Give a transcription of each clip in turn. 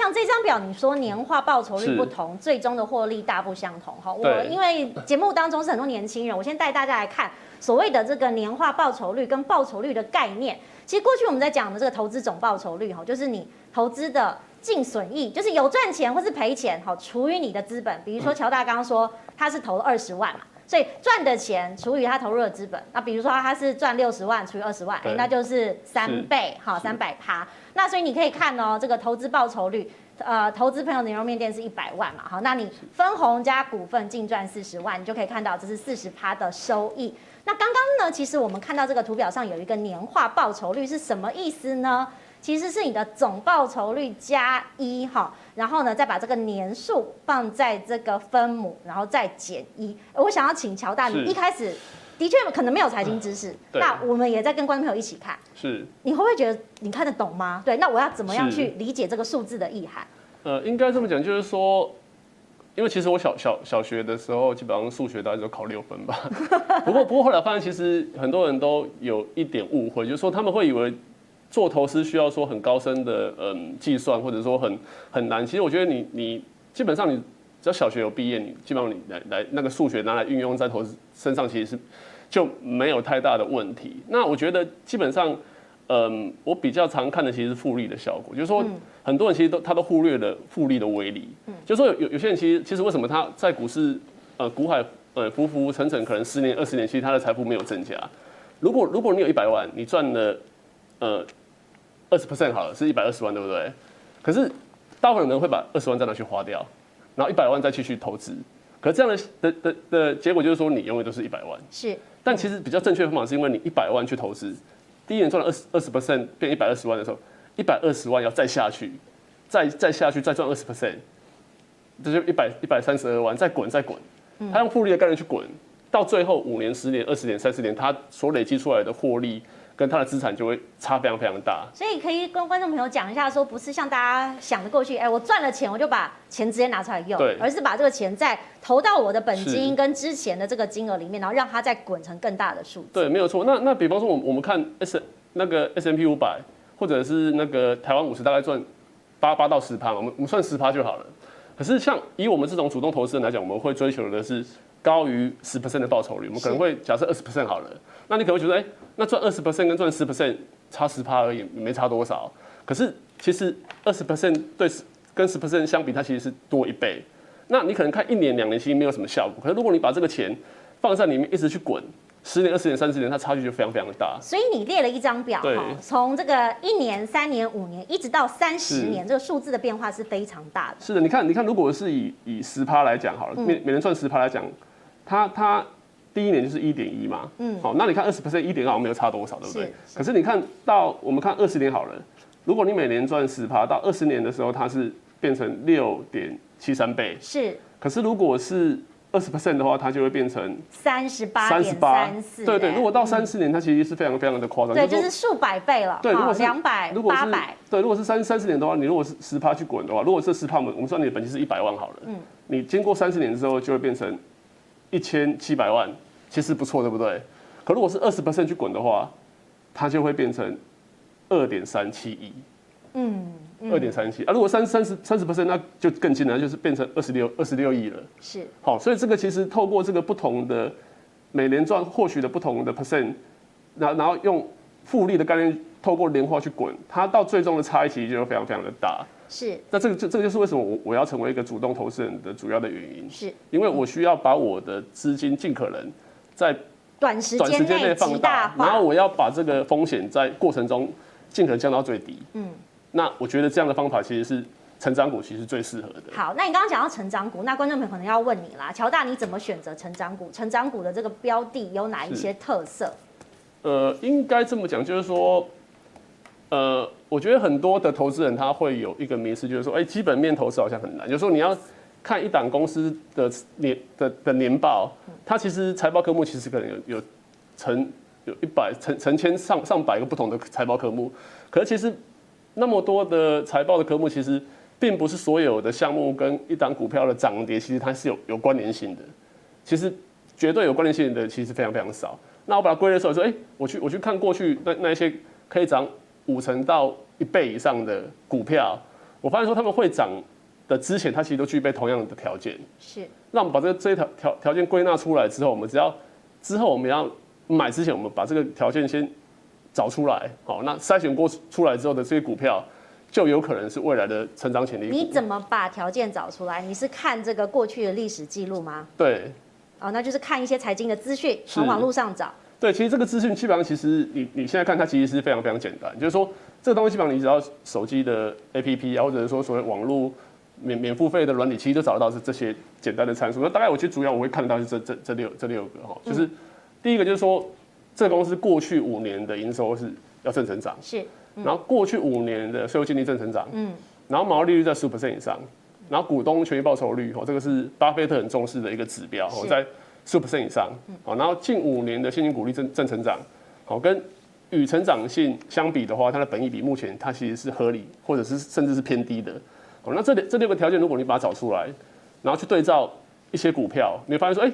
像这张表，你说年化报酬率不同，最终的获利大不相同哈。我因为节目当中是很多年轻人，我先带大家来看所谓的这个年化报酬率跟报酬率的概念。其实过去我们在讲的这个投资总报酬率哈，就是你投资的净损益，就是有赚钱或是赔钱哈，除以你的资本。比如说乔大刚刚说他是投了二十万嘛。所以赚的钱除以他投入的资本，那比如说他是赚六十万除以二十万，哎，那就是三倍，好，三百趴。那所以你可以看哦，这个投资报酬率，呃，投资朋友牛肉面店是一百万嘛，好，那你分红加股份净赚四十万，你就可以看到这是四十趴的收益。那刚刚呢，其实我们看到这个图表上有一个年化报酬率是什么意思呢？其实是你的总报酬率加一哈，然后呢，再把这个年数放在这个分母，然后再减一。我想要请乔大，你一开始的确可能没有财经知识，那我们也在跟观众朋友一起看，是，你会不会觉得你看得懂吗？对，那我要怎么样去理解这个数字的意涵？呃，应该这么讲，就是说，因为其实我小小小学的时候，基本上数学大概就考六分吧。不过不过后来发现，其实很多人都有一点误会，就是说他们会以为。做投资需要说很高深的嗯计算，或者说很很难。其实我觉得你你基本上你只要小学有毕业，你基本上你来来那个数学拿来运用在投资身上，其实是就没有太大的问题。那我觉得基本上嗯，我比较常看的其实是复利的效果，就是说很多人其实都他都忽略了复利的威力。嗯就是说有有些人其实其实为什么他在股市呃股海呃浮浮沉沉，可能十年二十年，其实他的财富没有增加。如果如果你有一百万，你赚了呃。二十 percent 好了，是一百二十万，对不对？可是大部分人会把二十万再拿去花掉，然后一百万再继续投资。可是这样的的的的结果就是说，你永远都是一百万。是。但其实比较正确的方法是因为你一百万去投资，第一年赚了二十二十 percent 变一百二十万的时候，一百二十万要再下去，再再下去再赚二十 percent，这就一百一百三十二万，再滚再滚。他用复利的概念去滚，到最后五年、十年、二十年、三十年，他所累积出来的获利。跟他的资产就会差非常非常大，所以可以跟观众朋友讲一下，说不是像大家想的过去，哎，我赚了钱我就把钱直接拿出来用，对，而是把这个钱再投到我的本金跟之前的这个金额里面，然后让它再滚成更大的数字。对，没有错。那那比方说，我们我们看 S 那个 S M P 五百，或者是那个台湾五十，大概赚八八到十趴，我们我们算十趴就好了。可是像以我们这种主动投资人来讲，我们会追求的是高于十 percent 的报酬率，我们可能会假设二十 percent 好了。那你可能会觉得，哎、欸，那赚二十 percent 跟赚十 percent 差十趴而已，没差多少。可是其实二十 percent 对跟十 percent 相比，它其实是多一倍。那你可能看一年两年其实没有什么效果，可是如果你把这个钱放在里面一直去滚，十年、二十年、三十年，它差距就非常非常的大。所以你列了一张表哈，从这个一年、三年、五年，一直到三十年，这个数字的变化是非常大的。是的，你看，你看，如果是以以十趴来讲好了，每每年赚十趴来讲，它它。第一年就是一点一嘛，嗯，好，那你看二十 percent 一点二没有差多少，对不对？可是你看到我们看二十年好了，如果你每年赚十趴，到二十年的时候它是变成六点七三倍，是。可是如果是二十 percent 的话，它就会变成三十八点三四。对对，如果到三十年，它其实是非常非常的夸张，对，就是数百倍了。对，如果是两百，如果是八百，对，如果是三三十年的话，你如果是十趴去滚的话，如果是十趴，我们我们算你的本金是一百万好了，嗯，你经过三十年之后就会变成一千七百万。其实不错，对不对？可如果是二十 percent 去滚的话，它就会变成二点三七亿。嗯，二点三七啊。如果三三十三十 percent，那就更近了，就是变成二十六二十六亿了。是。好，所以这个其实透过这个不同的每年赚获取的不同的 percent，然后然后用复利的概念，透过年化去滚，它到最终的差异其实就非常非常的大。是，那这个这这个就是为什么我我要成为一个主动投资人的主要的原因。是，因为我需要把我的资金尽可能在短时间内放大，然后我要把这个风险在过程中尽可能降到最低。嗯，那我觉得这样的方法其实是成长股，其实最适合的。好，那你刚刚讲到成长股，那观众朋友可能要问你啦，乔大你怎么选择成长股？成长股的这个标的有哪一些特色？呃，应该这么讲，就是说，呃，我觉得很多的投资人他会有一个迷思，就是说，哎，基本面投资好像很难，就是说你要。看一档公司的年的的年报，它其实财报科目其实可能有有成有一百成成千上上百个不同的财报科目，可是其实那么多的财报的科目，其实并不是所有的项目跟一档股票的涨跌，其实它是有有关联性的。其实绝对有关联性的其实非常非常少。那我把它归类出来说，哎，我去我去看过去那那一些可以涨五成到一倍以上的股票。我发现说他们会涨的之前，它其实都具备同样的条件。是。那我们把这个这一条条条件归纳出来之后，我们只要之后我们要买之前，我们把这个条件先找出来，好，那筛选过出来之后的这些股票，就有可能是未来的成长潜力。你怎么把条件找出来？你是看这个过去的历史记录吗？对。哦，那就是看一些财经的资讯，从网络上找。对，其实这个资讯基本上，其实你你现在看它其实是非常非常简单，就是说这个东西基本上你只要手机的 APP，啊或者是说所谓网络免免付费的软体，其实都找得到是这些简单的参数。那大概我觉得主要我会看得到是这这这六这六个哈，就是第一个就是说这个公司过去五年的营收是要正成长，是，然后过去五年的税后净利正成长，嗯，然后毛利率在十五%以上。然后股东权益报酬率，哦，这个是巴菲特很重视的一个指标，哦，在十五%以上，哦，然后近五年的现金股利正正成长，好，跟与成长性相比的话，它的本益比目前它其实是合理，或者是甚至是偏低的，哦，那这这六个条件，如果你把它找出来，然后去对照一些股票，你会发现说，哎，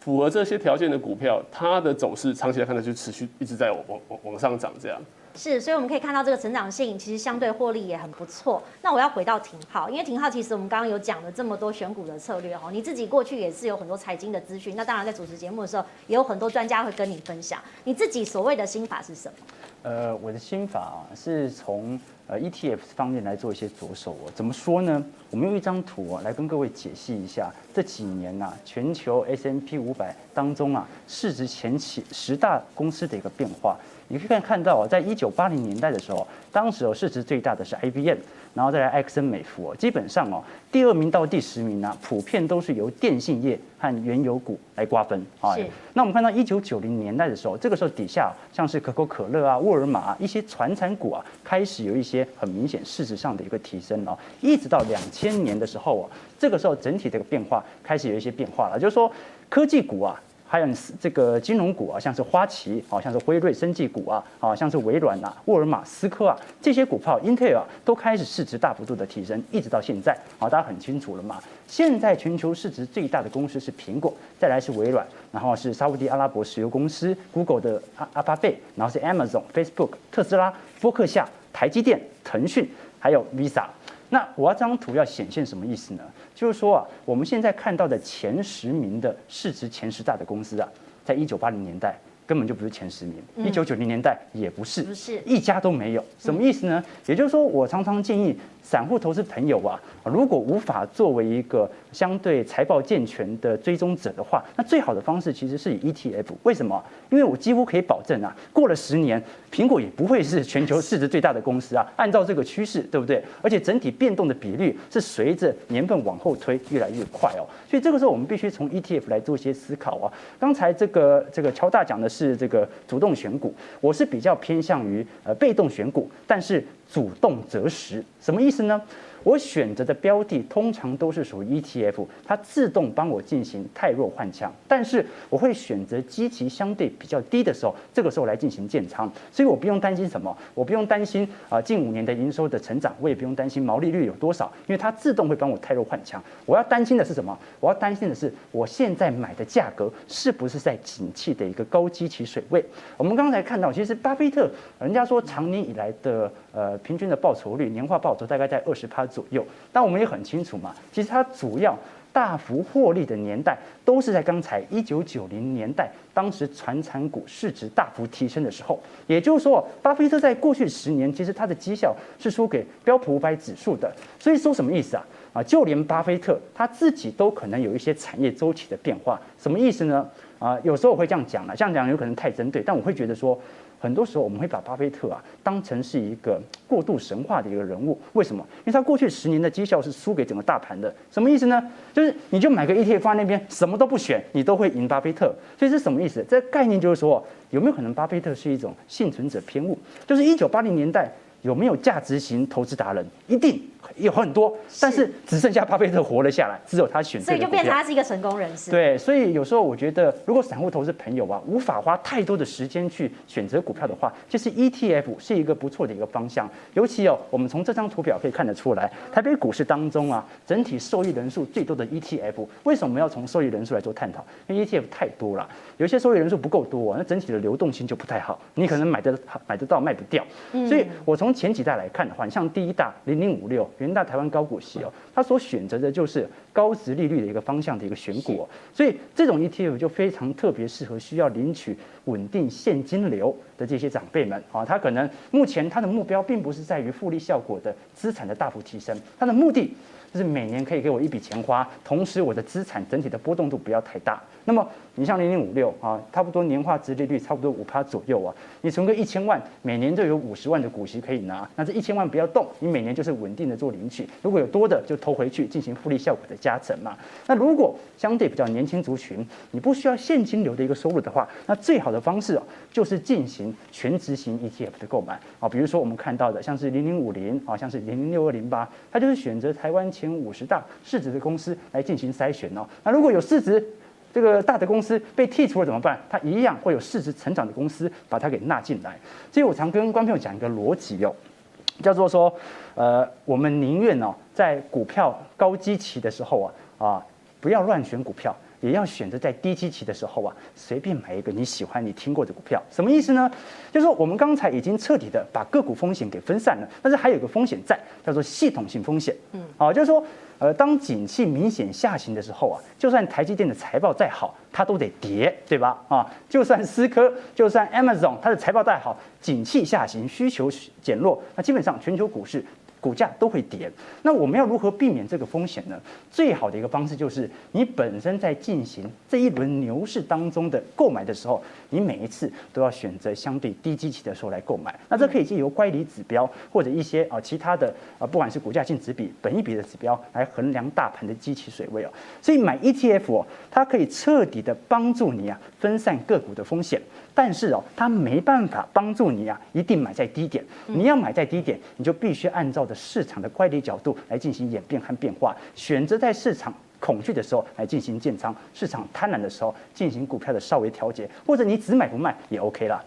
符合这些条件的股票，它的走势长期来看呢，就持续一直在往往往上涨这样。是，所以我们可以看到这个成长性其实相对获利也很不错。那我要回到廷皓，因为廷皓其实我们刚刚有讲了这么多选股的策略哈，你自己过去也是有很多财经的资讯。那当然在主持节目的时候，也有很多专家会跟你分享。你自己所谓的心法是什么？呃，我的心法啊，是从呃 ETF 方面来做一些着手哦。怎么说呢？我们用一张图来跟各位解析一下这几年呐、啊，全球 S M P 五百当中啊，市值前期十大公司的一个变化。你可以看看到啊，在一九八零年代的时候，当时哦市值最大的是 IBM，然后再来埃克森美孚哦，基本上哦第二名到第十名呢，普遍都是由电信业和原油股来瓜分啊。那我们看到一九九零年代的时候，这个时候底下像是可口可乐啊、沃尔玛啊一些传产股啊，开始有一些很明显市值上的一个提升哦，一直到两千年的时候哦，这个时候整体这个变化开始有一些变化了，就是说科技股啊。还有这个金融股啊，像是花旗，好像是辉瑞生技股啊，好像是微软呐、沃尔玛、思科啊这些股票，Intel 啊都开始市值大幅度的提升，一直到现在，好，大家很清楚了嘛。现在全球市值最大的公司是苹果，再来是微软，然后是沙乌地阿拉伯石油公司 Google 的阿阿巴贝，然后是 Amazon、Facebook、特斯拉、波克夏、台积电、腾讯，还有 Visa。那我这张图要显现什么意思呢？就是说啊，我们现在看到的前十名的市值前十大的公司啊，在一九八零年代根本就不是前十名，一九九零年代也不是，不是一家都没有。什么意思呢？也就是说，我常常建议。散户投资朋友啊，如果无法作为一个相对财报健全的追踪者的话，那最好的方式其实是以 ETF。为什么？因为我几乎可以保证啊，过了十年，苹果也不会是全球市值最大的公司啊。按照这个趋势，对不对？而且整体变动的比率是随着年份往后推越来越快哦。所以这个时候我们必须从 ETF 来做一些思考啊。刚才这个这个乔大讲的是是这个主动选股，我是比较偏向于呃被动选股，但是。主动择时，什么意思呢？我选择的标的通常都是属于 ETF，它自动帮我进行汰弱换强。但是我会选择基期相对比较低的时候，这个时候来进行建仓，所以我不用担心什么，我不用担心啊近五年的营收的成长，我也不用担心毛利率有多少，因为它自动会帮我汰弱换强。我要担心的是什么？我要担心的是我现在买的价格是不是在景气的一个高基期水位？我们刚才看到，其实巴菲特人家说长年以来的呃平均的报酬率，年化报酬大概在二十趴。左右，但我们也很清楚嘛，其实它主要大幅获利的年代都是在刚才一九九零年代，当时传产股市值大幅提升的时候。也就是说，巴菲特在过去十年，其实他的绩效是输给标普五百指数的。所以说什么意思啊？啊，就连巴菲特他自己都可能有一些产业周期的变化。什么意思呢？啊，有时候我会这样讲了，这样讲有可能太针对，但我会觉得说。很多时候我们会把巴菲特啊当成是一个过度神话的一个人物，为什么？因为他过去十年的绩效是输给整个大盘的，什么意思呢？就是你就买个 ETF 放在那边，什么都不选，你都会赢巴菲特。所以这是什么意思？这概念就是说，有没有可能巴菲特是一种幸存者偏误？就是一九八零年代有没有价值型投资达人？一定。有很多，但是只剩下巴菲特活了下来，只有他选择。所以就变成他是一个成功人士。对，所以有时候我觉得，如果散户投资朋友啊，无法花太多的时间去选择股票的话，其实 ETF 是一个不错的一个方向。尤其哦，我们从这张图表可以看得出来，台北股市当中啊，整体受益人数最多的 ETF，为什么要从受益人数来做探讨？因为 ETF 太多了，有些受益人数不够多，那整体的流动性就不太好，你可能买得买得到卖不掉。所以我从前几代来看的话，你像第一大零零五六。六元大台湾高股息哦，它所选择的就是高值利率的一个方向的一个选股，所以这种 ETF 就非常特别适合需要领取稳定现金流的这些长辈们啊，他可能目前他的目标并不是在于复利效果的资产的大幅提升，他的目的就是每年可以给我一笔钱花，同时我的资产整体的波动度不要太大。那么你像零零五六啊，差不多年化殖利率差不多五趴左右啊，你存个一千万，每年就有五十万的股息可以拿，那这一千万不要动，你每年就是稳定的做领取，如果有多的就投回去进行复利效果的加成嘛。那如果相对比较年轻族群，你不需要现金流的一个收入的话，那最好的方式哦，就是进行全值型 ETF 的购买啊，比如说我们看到的像是零零五零啊，像是零零六二零八，它就是选择台湾前五十大市值的公司来进行筛选哦。那如果有市值这个大的公司被剔除了怎么办？它一样会有市值成长的公司把它给纳进来。所以我常跟观众朋友讲一个逻辑哦，叫做说，呃，我们宁愿呢，在股票高基期的时候啊啊，不要乱选股票。也要选择在低基期的时候啊，随便买一个你喜欢、你听过的股票，什么意思呢？就是说我们刚才已经彻底的把个股风险给分散了，但是还有一个风险在，叫做系统性风险。嗯，好，就是说，呃，当景气明显下行的时候啊，就算台积电的财报再好，它都得跌，对吧？啊，就算思科，就算 Amazon，它的财报再好，景气下行，需求减弱，那基本上全球股市。股价都会跌，那我们要如何避免这个风险呢？最好的一个方式就是你本身在进行这一轮牛市当中的购买的时候，你每一次都要选择相对低基期的时候来购买。那这可以借由乖离指标或者一些啊其他的啊，不管是股价净值比、本益比的指标来衡量大盘的基期水位哦。所以买 ETF 哦，它可以彻底的帮助你啊分散个股的风险。但是哦，它没办法帮助你啊，一定买在低点。你要买在低点，你就必须按照的市场的乖离角度来进行演变和变化，选择在市场恐惧的时候来进行建仓，市场贪婪的时候进行股票的稍微调节，或者你只买不卖也 OK 了。